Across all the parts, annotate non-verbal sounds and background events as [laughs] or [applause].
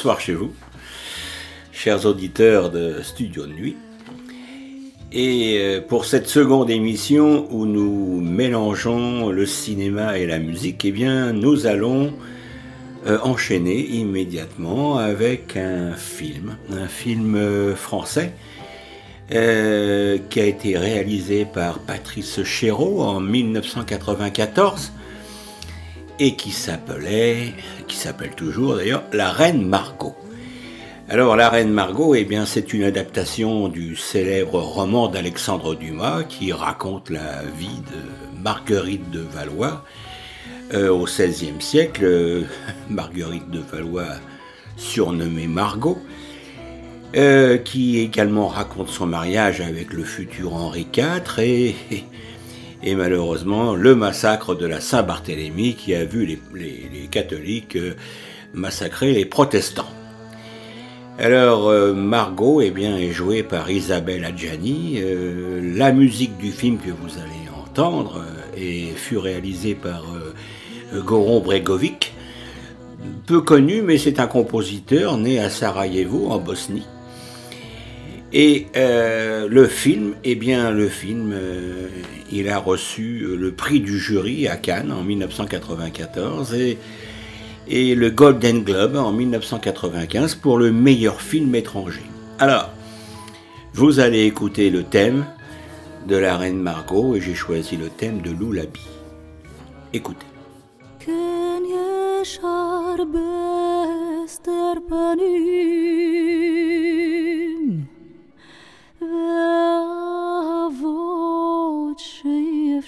Bonsoir chez vous, chers auditeurs de Studio de Nuit. Et euh, pour cette seconde émission où nous mélangeons le cinéma et la musique, eh bien, nous allons euh, enchaîner immédiatement avec un film, un film euh, français qui a été réalisé par Patrice Chéreau en 1994 et qui s'appelait, qui s'appelle toujours d'ailleurs, La Reine Margot. Alors La Reine Margot, eh bien, c'est une adaptation du célèbre roman d'Alexandre Dumas qui raconte la vie de Marguerite de Valois euh, au XVIe siècle. [laughs] Marguerite de Valois, surnommée Margot, euh, qui également raconte son mariage avec le futur Henri IV et, et malheureusement le massacre de la Saint-Barthélemy qui a vu les, catholiques euh, massacrer les protestants. Alors euh, Margot eh bien, est jouée par Isabelle Adjani. Euh, la musique du film que vous allez entendre et fut réalisée par Goron Bregovic. Peu connu, mais c'est un compositeur né à Sarajevo en Bosnie. Et euh, le film, eh bien, le film, euh, il a reçu le prix du jury à Cannes en 1994 et, et le Golden Globe en 1995 pour le meilleur film étranger. Alors, vous allez écouter le thème de la reine Margot et j'ai choisi le thème de Loulabi. Écoutez. Отче в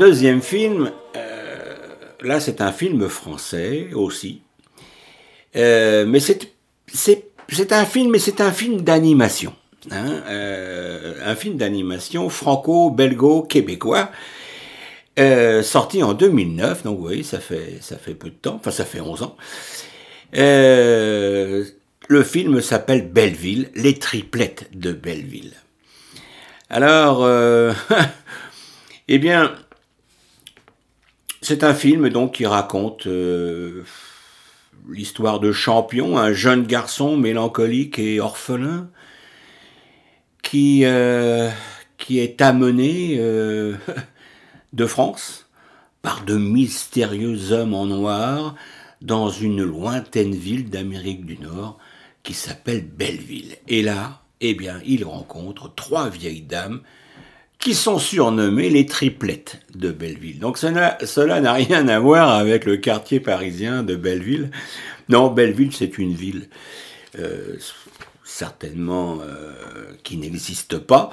deuxième film, euh, là c'est un film français aussi. Euh, mais c'est, un film, mais c'est un film d'animation. Hein, euh, un film d'animation franco-belgo-québécois. sorti en 2009, donc vous voyez, ça fait, ça fait peu de temps, enfin ça fait 11 ans. Le film s'appelle Belleville, les triplettes de Belleville. Alors, [laughs] eh bien, c'est un film donc qui raconte euh, l'histoire de Champion, un jeune garçon mélancolique et orphelin qui, euh, est amené euh, [laughs] de France par de mystérieux hommes en noir dans une lointaine ville d'Amérique du Nord qui s'appelle Belleville. Et là, eh bien, il rencontre trois vieilles dames qui sont surnommées les triplettes de Belleville. Donc cela n'a rien à voir avec le quartier parisien de Belleville. Non, Belleville, c'est une ville euh, certainement euh, qui n'existe pas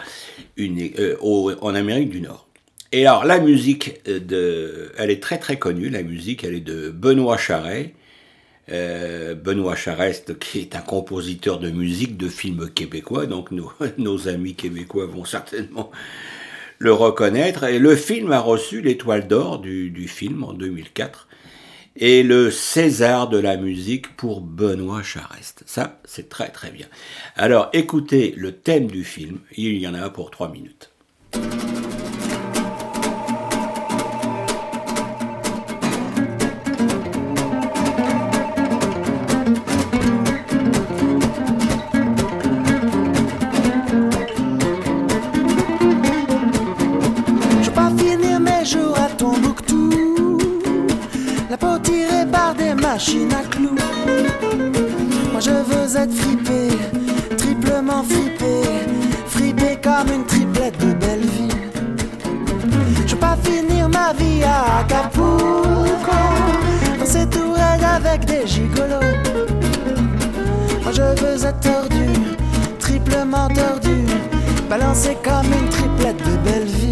une, euh, en Amérique du Nord. Et alors la musique, euh, de, elle est très très connue. La musique, elle est de Benoît Charret. Benoît Charest, qui est un compositeur de musique de films québécois, donc nos [laughs] amis québécois vont certainement le reconnaître. Et le film a reçu l'étoile d'or du, film en 2004 et le César de la musique pour Benoît Charest. Ça, c'est très très bien. Alors écoutez le thème du film, il y en a pour trois minutes. Machines à clous. Moi je veux être fripé, triplement fripé Fripé comme une triplette de Belleville Je veux pas finir ma vie à Acapulco Dans ces tourelles avec des gigolos. Moi je veux être tordu, triplement tordu Balancé comme une triplette de Belleville Allez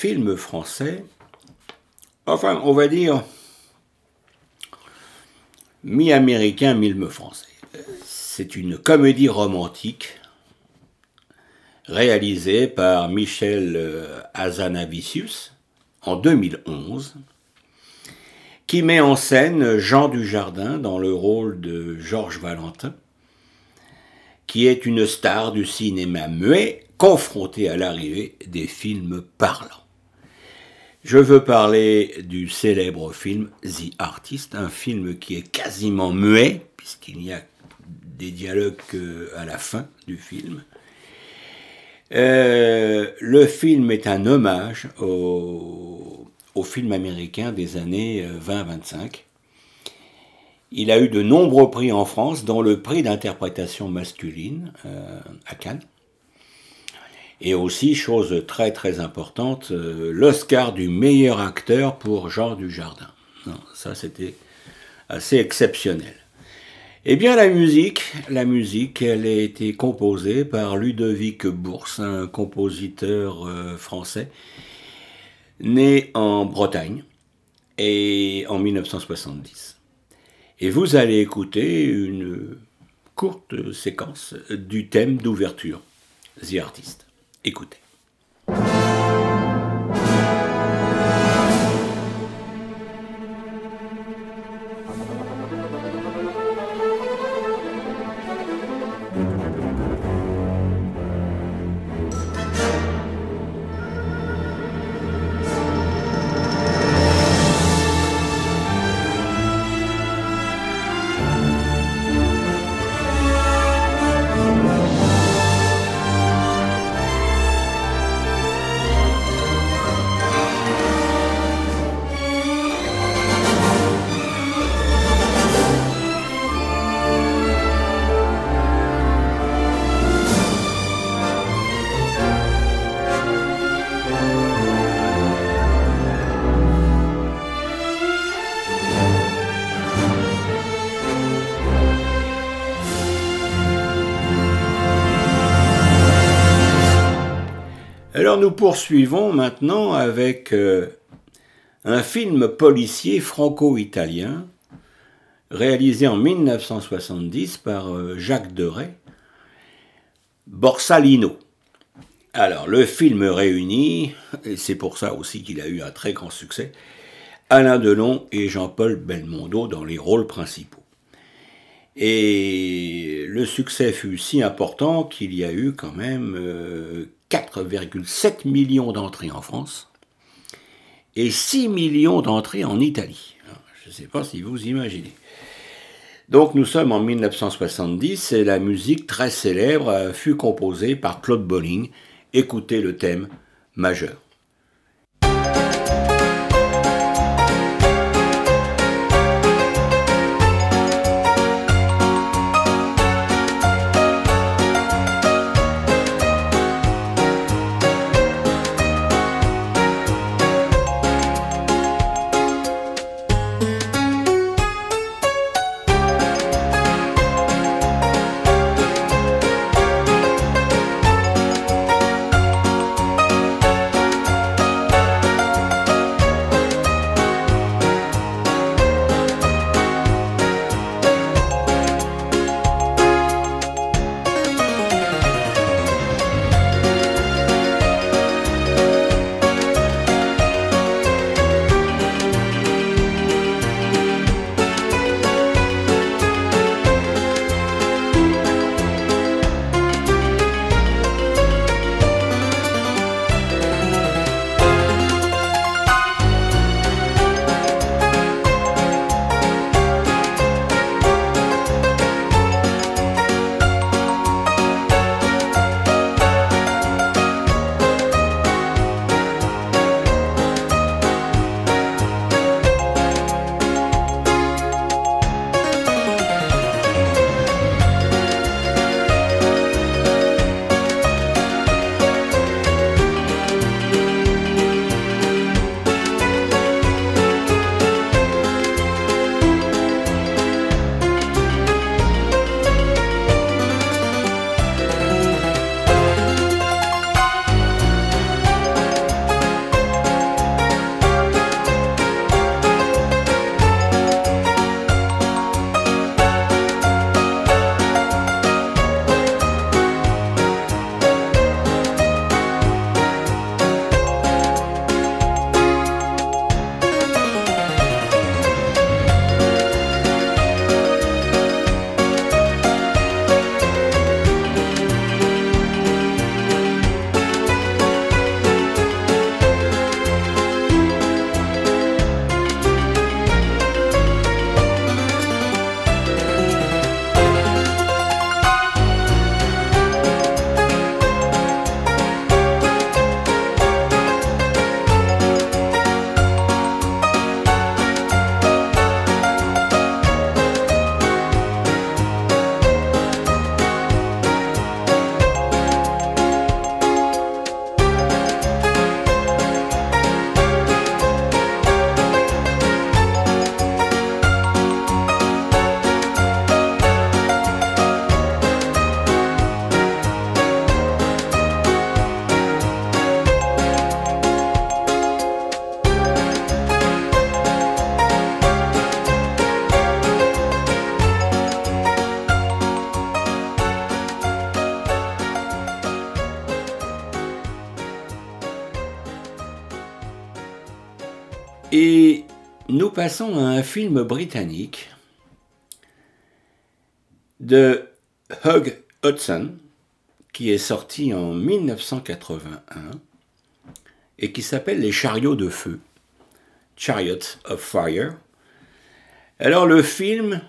film français, enfin, on va dire mi-américain, mi français. C'est une comédie romantique réalisée par Michel euh, Azanavicius en 2011, qui met en scène Jean Dujardin dans le rôle de Georges Valentin, qui est une star du cinéma muet confronté à l'arrivée des films parlants. Je veux parler du célèbre film The Artist, un film qui est quasiment muet, puisqu'il n'y a des dialogues à la fin du film. Euh, le film est un hommage au, au film américain des années 20-25. Euh, Il a eu de nombreux prix en France, dont le prix d'interprétation masculine euh, à Cannes. Et aussi, chose très très importante, l'Oscar du meilleur acteur pour Jean Dujardin. Non, ça c'était assez exceptionnel. Eh bien, la musique, la musique, elle a été composée par Ludovic Bourse, un compositeur euh, français, né en Bretagne et en 1970. Et vous allez écouter une courte séquence du thème d'ouverture, The Artist. Écoutez. Alors nous poursuivons maintenant avec euh, un film policier franco-italien réalisé en 1970 par euh, Jacques Deray, Borsalino. Alors le film réunit, et c'est pour ça aussi qu'il a eu un très grand succès, Alain Delon et Jean-Paul Belmondo dans les rôles principaux. Et le succès fut si important qu'il y a eu quand même euh, 4,7 millions d'entrées en France et 6 millions d'entrées en Italie. je ne sais pas si vous imaginez. Donc nous sommes en 1970 et la musique très célèbre fut composée par Claude Bolling. Écoutez le thème majeur. Passons à un film britannique de Hugh Hudson, qui est sorti en 1981 et qui s'appelle Les chariots de feu, Chariots of Fire. Alors le film,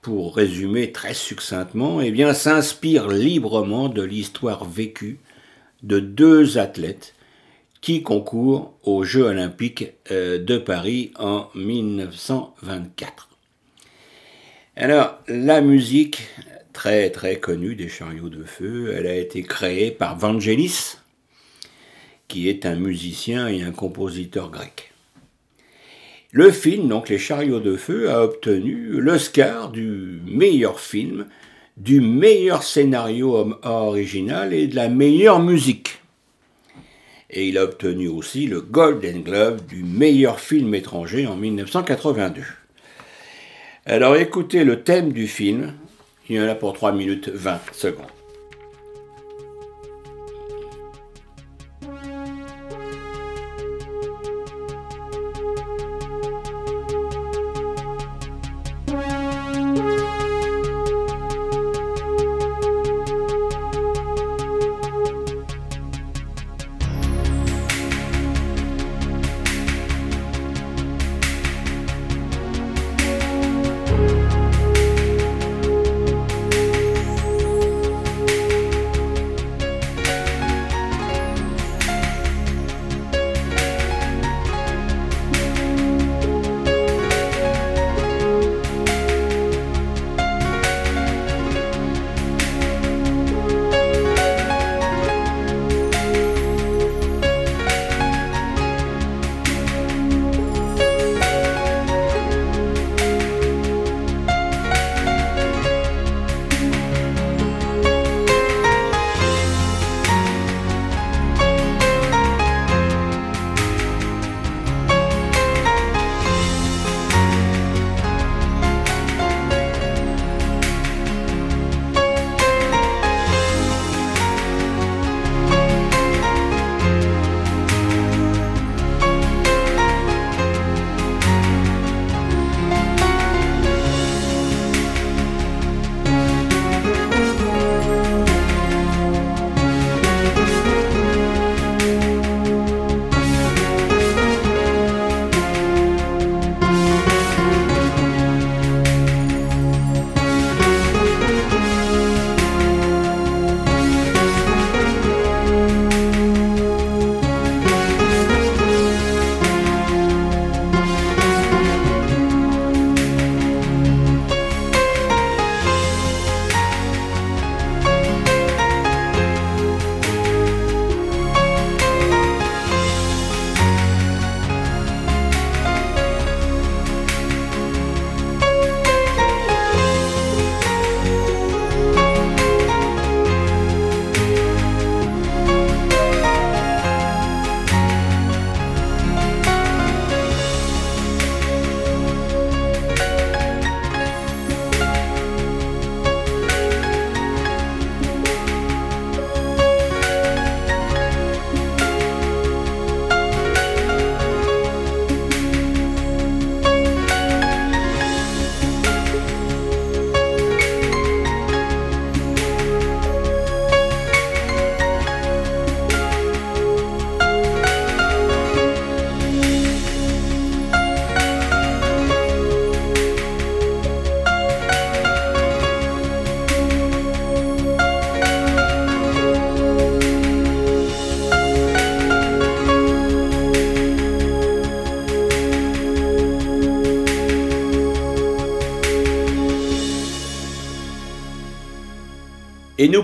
pour résumer très succinctement, eh bien s'inspire librement de l'histoire vécue de deux athlètes qui concourent aux Jeux olympiques euh, de Paris en 1924. Alors, la musique très très connue des chariots de feu, elle a été créée par Vangelis, qui est un musicien et un compositeur grec. Le film, donc Les chariots de feu, a obtenu l'Oscar du meilleur film, du meilleur scénario original et de la meilleure musique. Et il a obtenu aussi le Golden Globe du meilleur film étranger en 1982. Alors écoutez le thème du film, il y en a pour 3 minutes 20 secondes.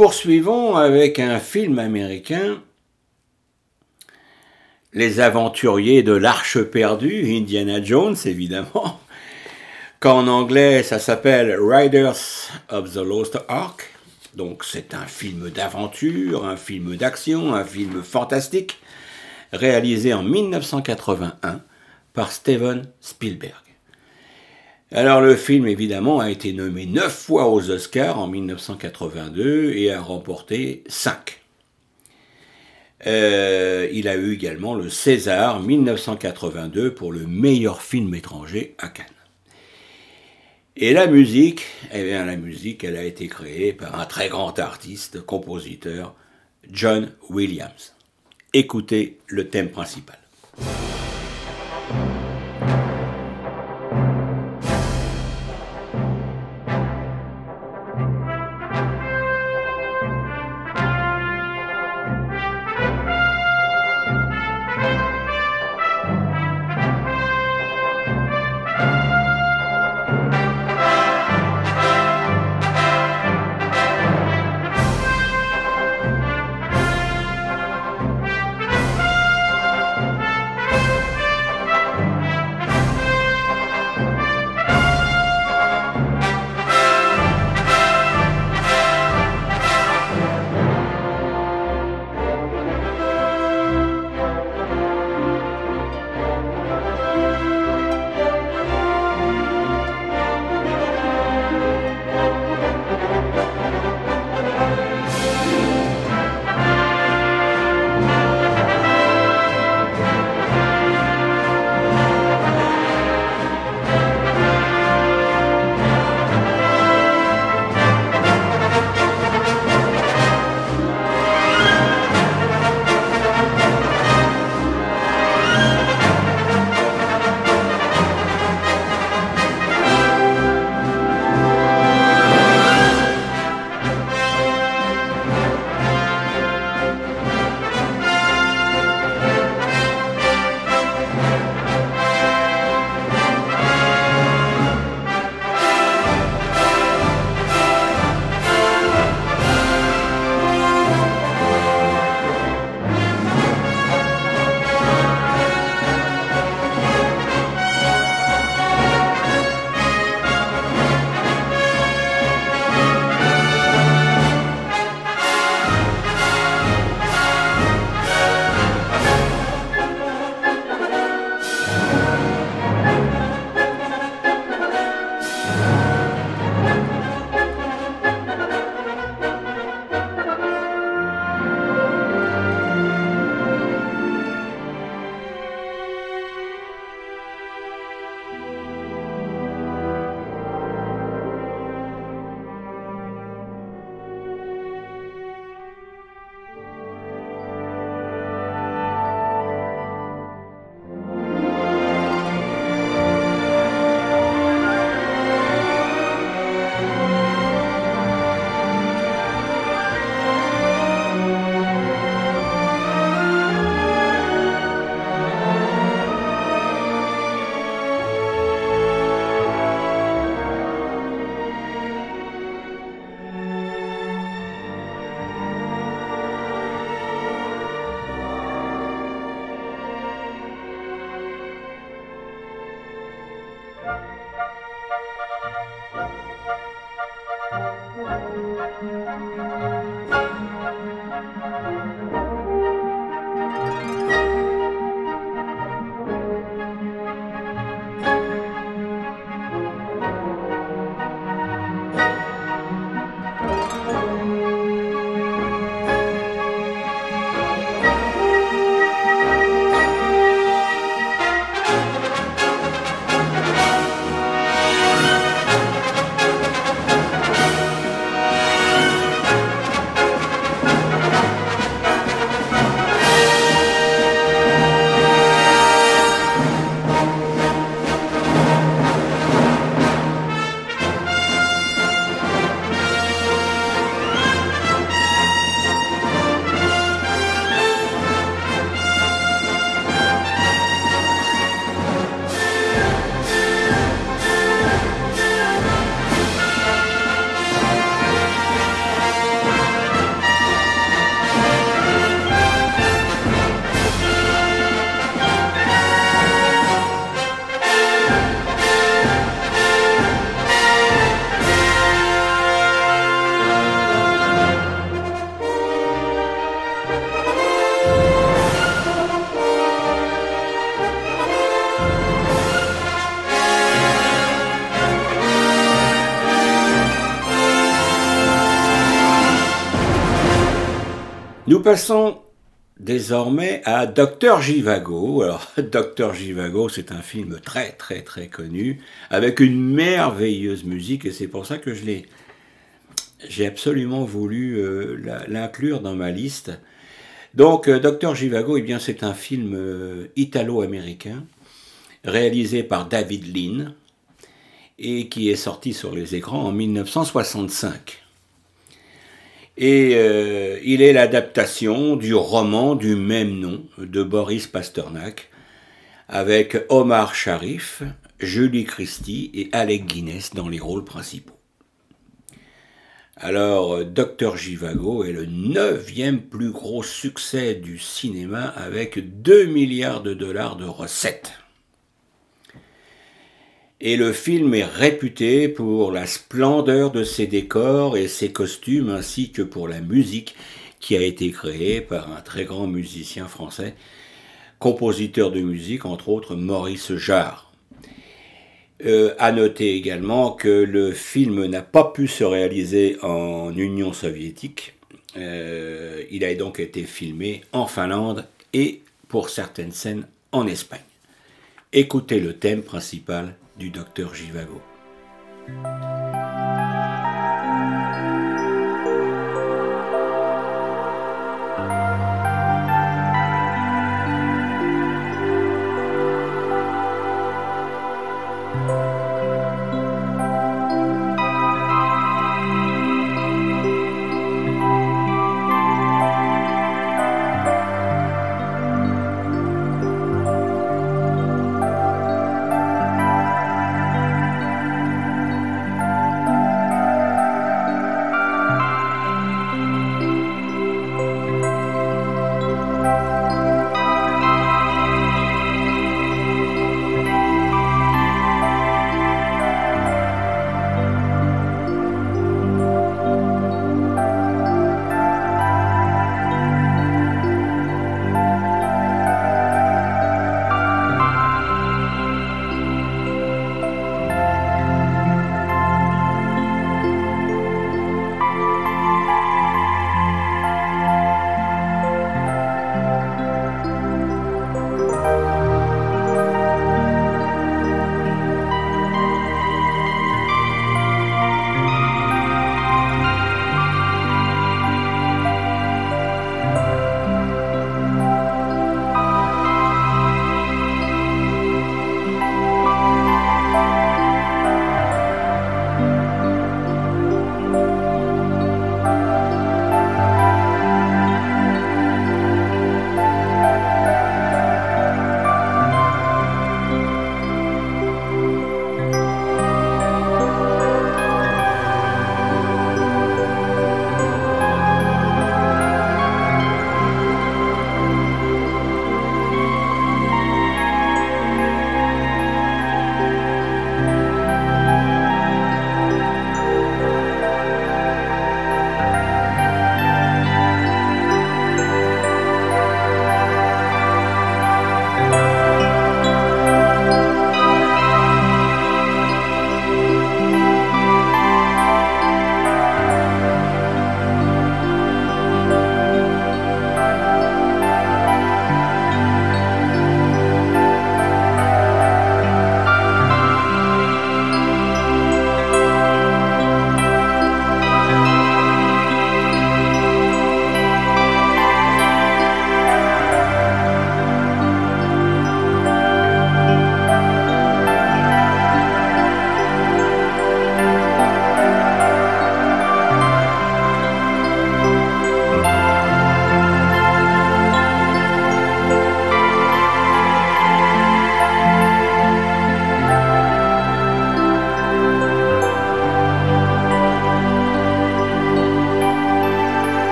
Poursuivons avec un film américain, Les aventuriers de l'Arche perdue, Indiana Jones évidemment, [laughs] qu'en anglais ça s'appelle Riders of the Lost Ark. Donc c'est un film d'aventure, un film d'action, un film fantastique, réalisé en 1981 par Steven Spielberg. Alors le film évidemment a été nommé neuf fois aux Oscars en 1982 et a remporté 5. Euh, il a eu également le César 1982 pour le meilleur film étranger à Cannes. Et la musique, eh bien la musique, elle a été créée par un très grand artiste, compositeur, John Williams. Écoutez le thème principal. Passons désormais à Docteur Givago. Alors, [laughs] Docteur Givago, c'est un film très, très, très connu, avec une merveilleuse musique, et c'est pour ça que je l'ai. J'ai absolument voulu euh, l'inclure dans ma liste. Donc, euh, Docteur Givago, eh bien, c'est un film euh, italo-américain, réalisé par David Lean, et qui est sorti sur les écrans en 1965. Et euh, il est l'adaptation du roman du même nom de Boris Pasternak, avec Omar Sharif, Julie Christie et Alec Guinness dans les rôles principaux. Alors, euh, Dr. Givago est le neuvième plus gros succès du cinéma avec 2 milliards de dollars de recettes. Et le film est réputé pour la splendeur de ses décors et ses costumes, ainsi que pour la musique qui a été créée par un très grand musicien français, compositeur de musique, entre autres Maurice Jarre. Euh, à noter également que le film n'a pas pu se réaliser en Union soviétique. Euh, il a donc été filmé en Finlande et pour certaines scènes en Espagne. Écoutez le thème principal du docteur Givago.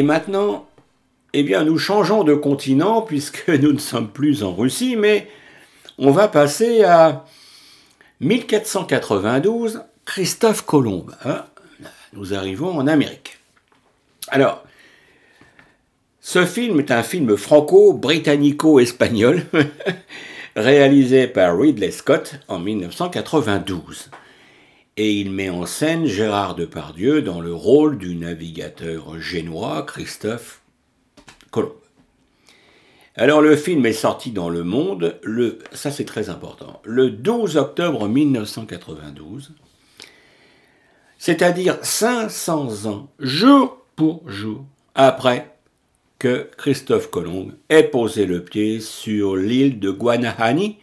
Et maintenant, eh bien, nous changeons de continent puisque [laughs] nous ne sommes plus en Russie, mais on va passer à 1492, Christophe Colomb. hein. nous arrivons en Amérique. Alors, ce film est un film franco-britannico-espagnol [laughs] réalisé par Ridley Scott en 1992. Et il met en scène Gérard Depardieu dans le rôle du navigateur génois Christophe Colomb. Alors le film est sorti dans le monde, le, ça c'est très important, le 12 octobre 1992, c'est-à-dire 500 ans, jour pour jour, après que Christophe Colomb ait posé le pied sur l'île de Guanahani,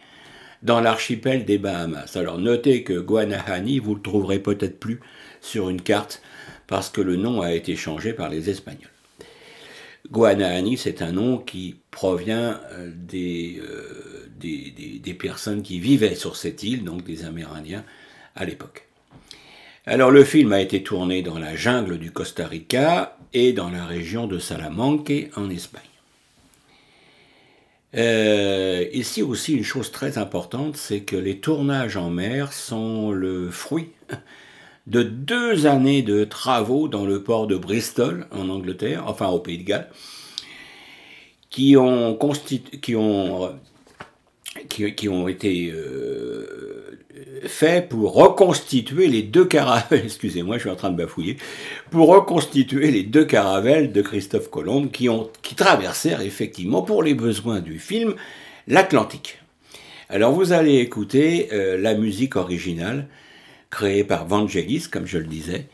dans l'archipel des Bahamas. Alors notez que Guanahani, vous le trouverez peut-être plus sur une carte, parce que le nom a été changé par les Espagnols. Guanahani, c'est un nom qui provient euh, euh, des- des personnes qui vivaient sur cette île, donc des Amérindiens à l'époque. Alors le film a été tourné dans la jungle du Costa Rica et dans la région de Salamanque en Espagne. Euh, ici aussi une chose très importante, c'est que les tournages en mer sont le fruit de deux années de travaux dans le port de Bristol en Angleterre, enfin au Pays de Galles, qui ont, constitu- qui ont, qui, ont été euh, faits pour reconstituer les deux caravelles, [laughs] excusez-moi, je suis en train de bafouiller, pour reconstituer les deux caravelles de Christophe Colomb qui, ont, qui traversèrent effectivement, pour les besoins du film, l'Atlantique. Alors vous allez écouter euh, la musique originale créée par Vangelis, comme je le disais,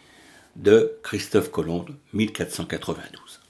de Christophe Colomb, 1492.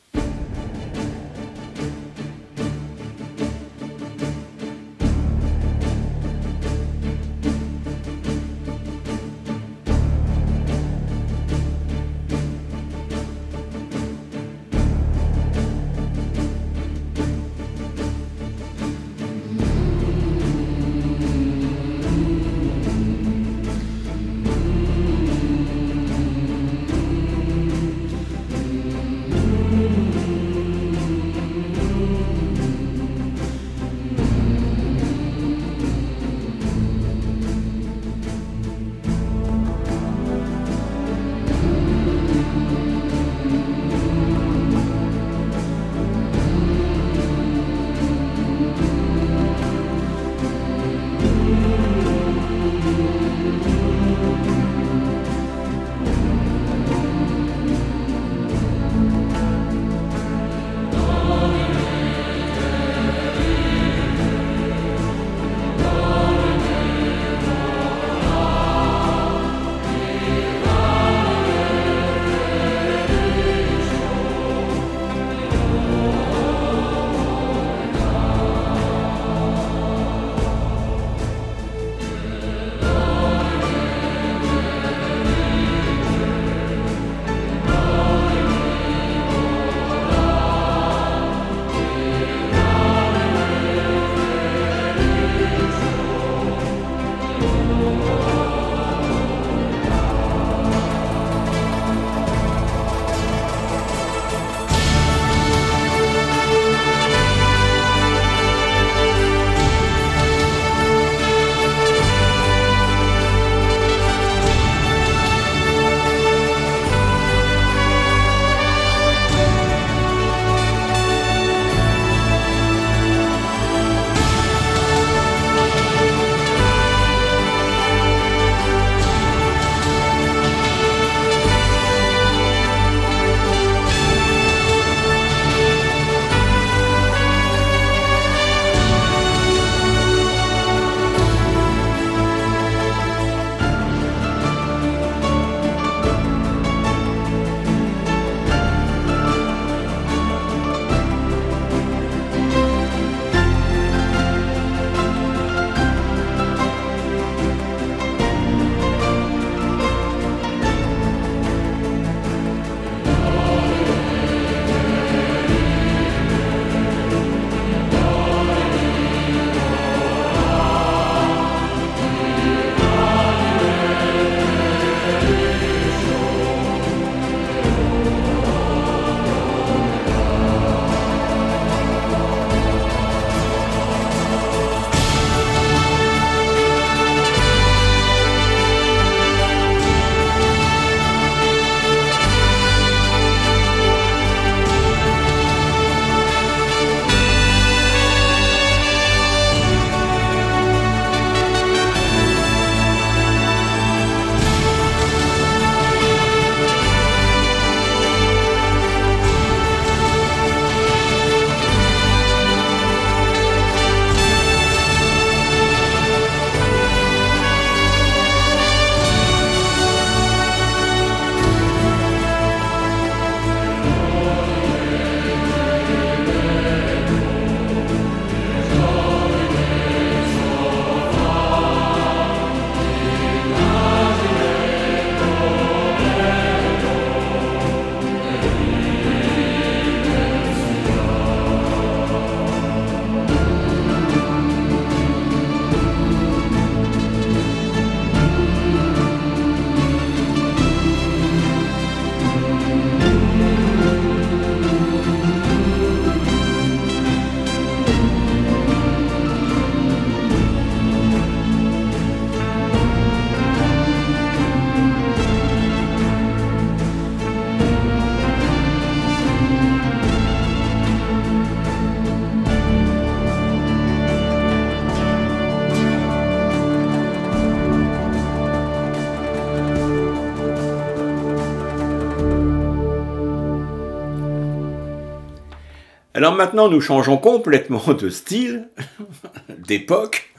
Alors maintenant, nous changeons complètement de style, [laughs] d'époque,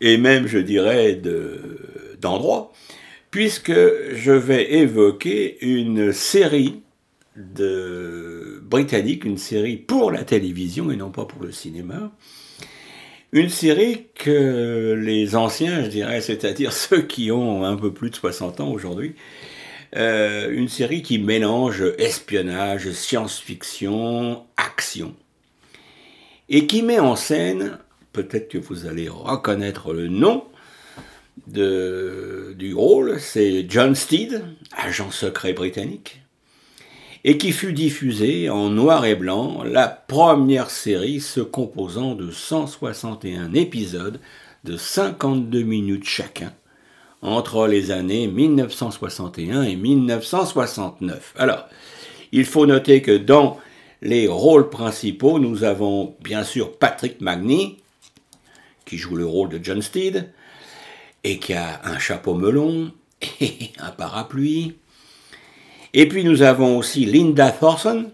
et même, je dirais, de- d'endroit, puisque je vais évoquer une série britannique, une série pour la télévision et non pas pour le cinéma. Une série que les anciens, je dirais, c'est-à-dire [laughs] ceux qui ont un peu plus de 60 ans aujourd'hui, euh, une série qui mélange espionnage, science-fiction, action, et qui met en scène, peut-être que vous allez reconnaître le nom de, du rôle, c'est John Steed, agent secret britannique, et qui fut diffusé en noir et blanc, la première série se composant de 161 épisodes de 52 minutes chacun, entre les années 1961 et 1969. Alors, il faut noter que dans les rôles principaux, nous avons bien sûr Patrick Magny, qui joue le rôle de John Steed, et qui a un chapeau melon [laughs] et un parapluie. Et puis nous avons aussi Linda Thorson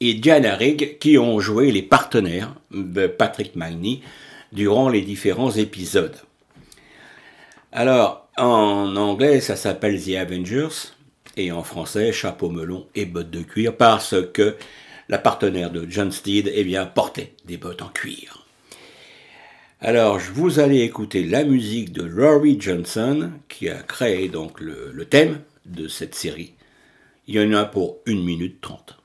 et Diana Rigg qui ont joué les partenaires de Patrick Magny durant les différents épisodes. Alors, en anglais, ça s'appelle The Avengers, et en français, chapeau melon et bottes de cuir, parce que la partenaire de John Steed, eh bien, portait des bottes en cuir. Alors, je vous allez écouter la musique de Rory Johnson, qui a créé donc le, le thème de cette série. Il y en a pour 1 minute 30.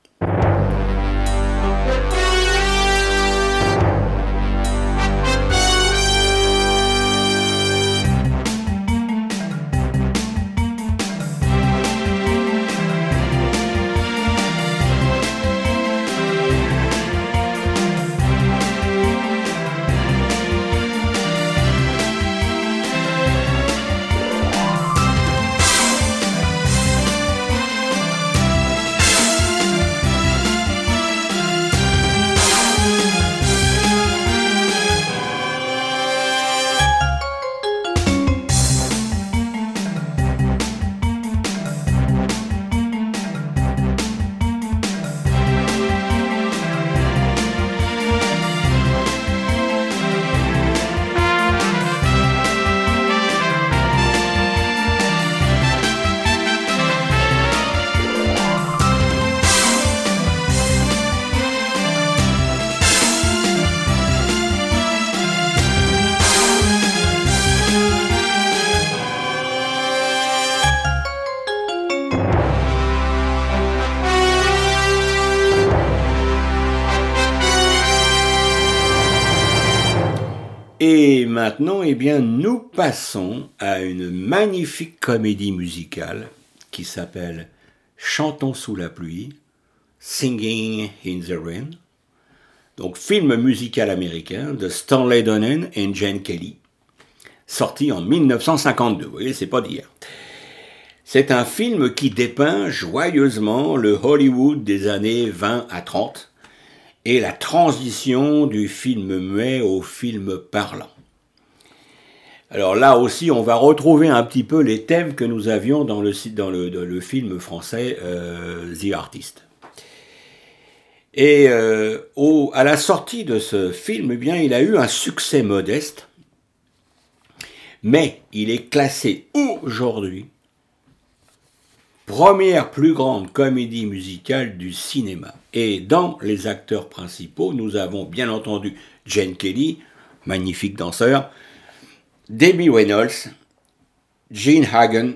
Maintenant, eh bien, nous passons à une magnifique comédie musicale qui s'appelle Chantons sous la pluie, Singing in the Rain. Donc, film musical américain de Stanley Donen et Jane Kelly, sorti en 1952. Vous voyez, c'est pas d'hier. C'est un film qui dépeint joyeusement le Hollywood des années 20 à 30 et la transition du film muet au film parlant. Alors là aussi, on va retrouver un petit peu les thèmes que nous avions dans le, dans film français euh, The Artist. Et euh, à la sortie de ce film, eh bien, il a eu un succès modeste, mais il est classé aujourd'hui première plus grande comédie musicale du cinéma. Et dans les acteurs principaux, nous avons bien entendu Jane Kelly, magnifique danseur, Debbie Reynolds, Gene Hagen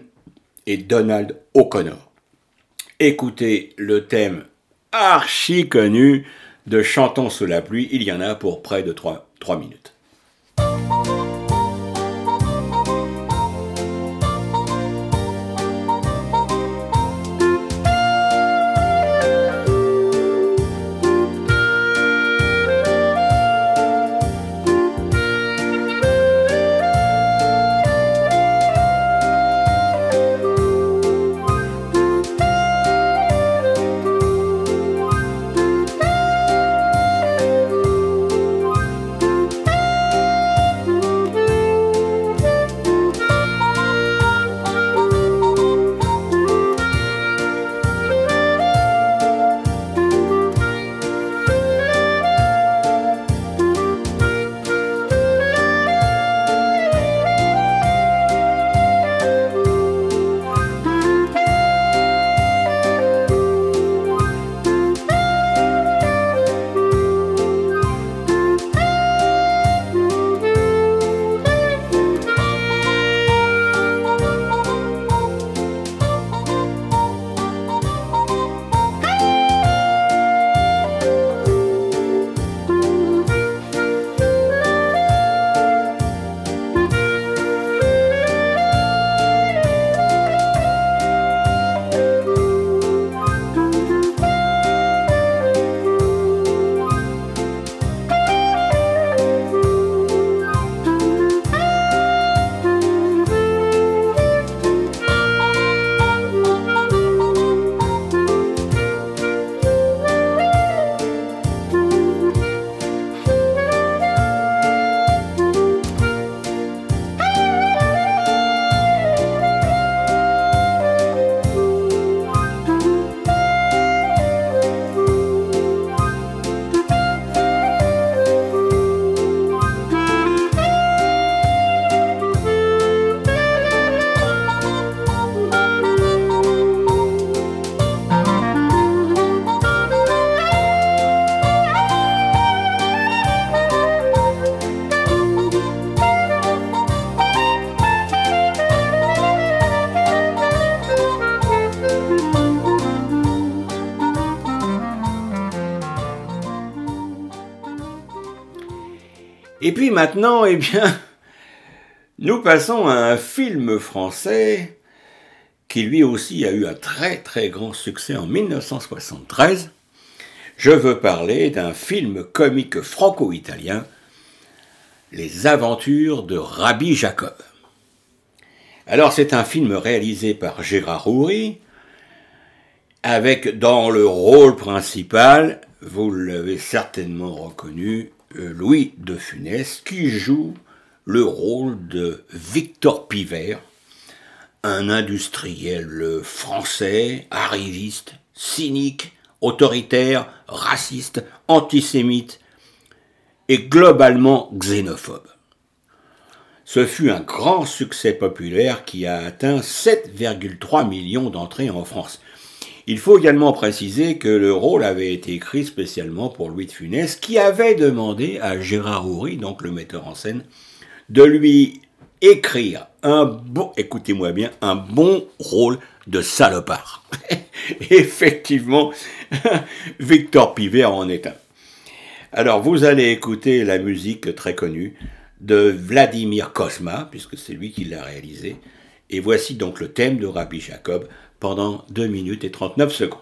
et Donald O'Connor. Écoutez le thème archi connu de Chantons sous la pluie, il y en a pour près de 3, 3 minutes. Maintenant, eh bien, nous passons à un film français qui lui aussi a eu un très très grand succès en 1973. Je veux parler d'un film comique franco-italien, Les aventures de Rabbi Jacob. Alors c'est un film réalisé par Gérard Houry, avec dans le rôle principal, vous l'avez certainement reconnu, Louis de Funès, qui joue le rôle de Victor Pivert, un industriel français, arriviste, cynique, autoritaire, raciste, antisémite et globalement xénophobe. Ce fut un grand succès populaire qui a atteint 7,3 millions d'entrées en France. Il faut également préciser que le rôle avait été écrit spécialement pour Louis de Funès, qui avait demandé à Gérard Houry, donc le metteur en scène, de lui écrire un bon, écoutez-moi bien, un bon rôle de salopard. [laughs] Effectivement, [laughs] Victor Pivet en est un. Alors, vous allez écouter la musique très connue de Vladimir Kosma, puisque c'est lui qui l'a réalisé. Et voici donc le thème de Rabbi Jacob pendant 2 minutes et 39 secondes.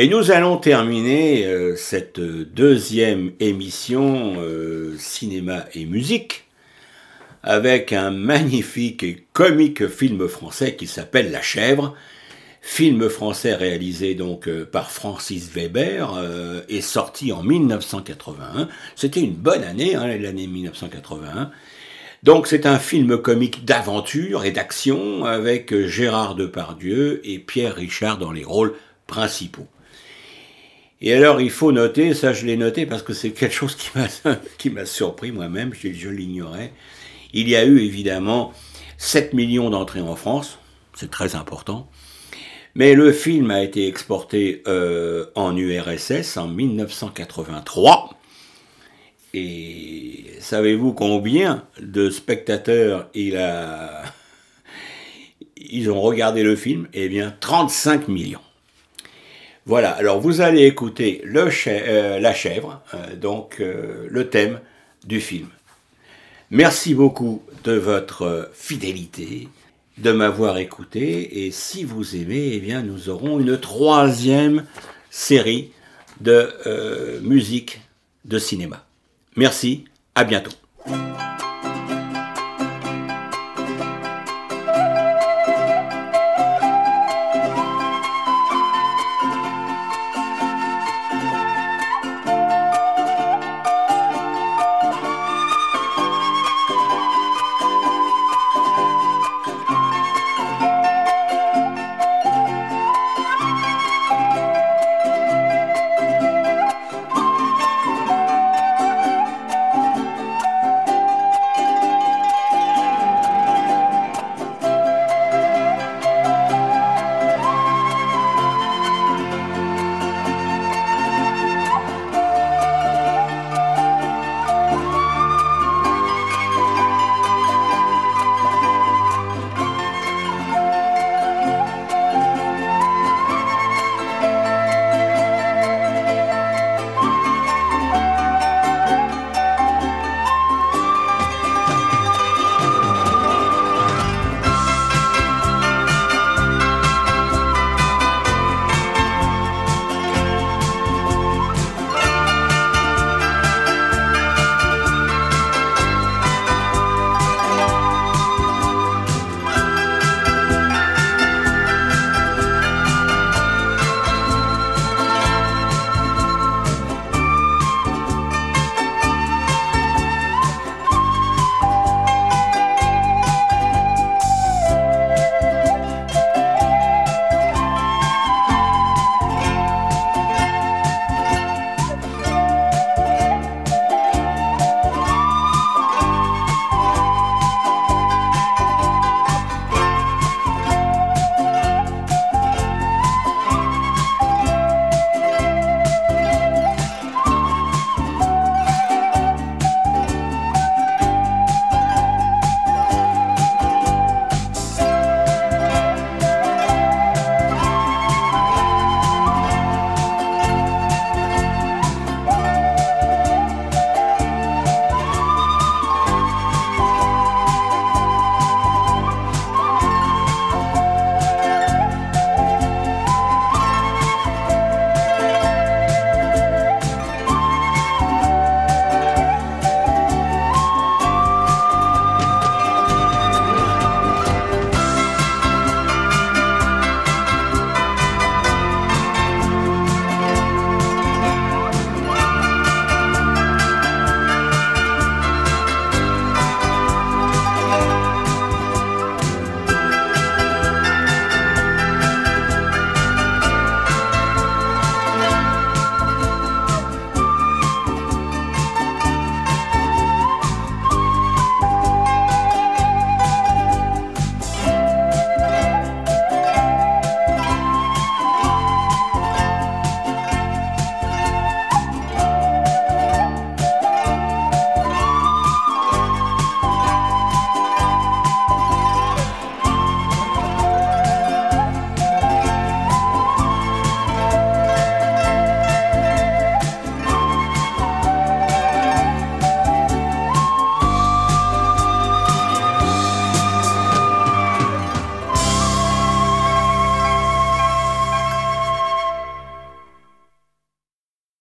Et nous allons terminer euh, cette deuxième émission euh, cinéma et musique avec un magnifique et comique film français qui s'appelle La Chèvre, film français réalisé donc euh, par Francis Weber et sorti en 1981. C'était une bonne année, hein, l'année 1981. Donc c'est un film comique d'aventure et d'action avec Gérard Depardieu et Pierre Richard dans les rôles principaux. Et alors, il faut noter, ça je l'ai noté parce que c'est quelque chose qui m'a, [laughs] surpris moi-même, je, je l'ignorais. Il y a eu évidemment 7 millions d'entrées en France, c'est très important. Mais le film a été exporté euh, en URSS en 1983. Et savez-vous combien de spectateurs il a... [laughs] ils ont regardé le film? Eh bien, 35 millions. Voilà, alors vous allez écouter euh, La chèvre, euh, donc euh, le thème du film. Merci beaucoup de votre fidélité, de m'avoir écouté, et si vous aimez, eh bien, nous aurons une troisième série de musique de cinéma. Merci, à bientôt.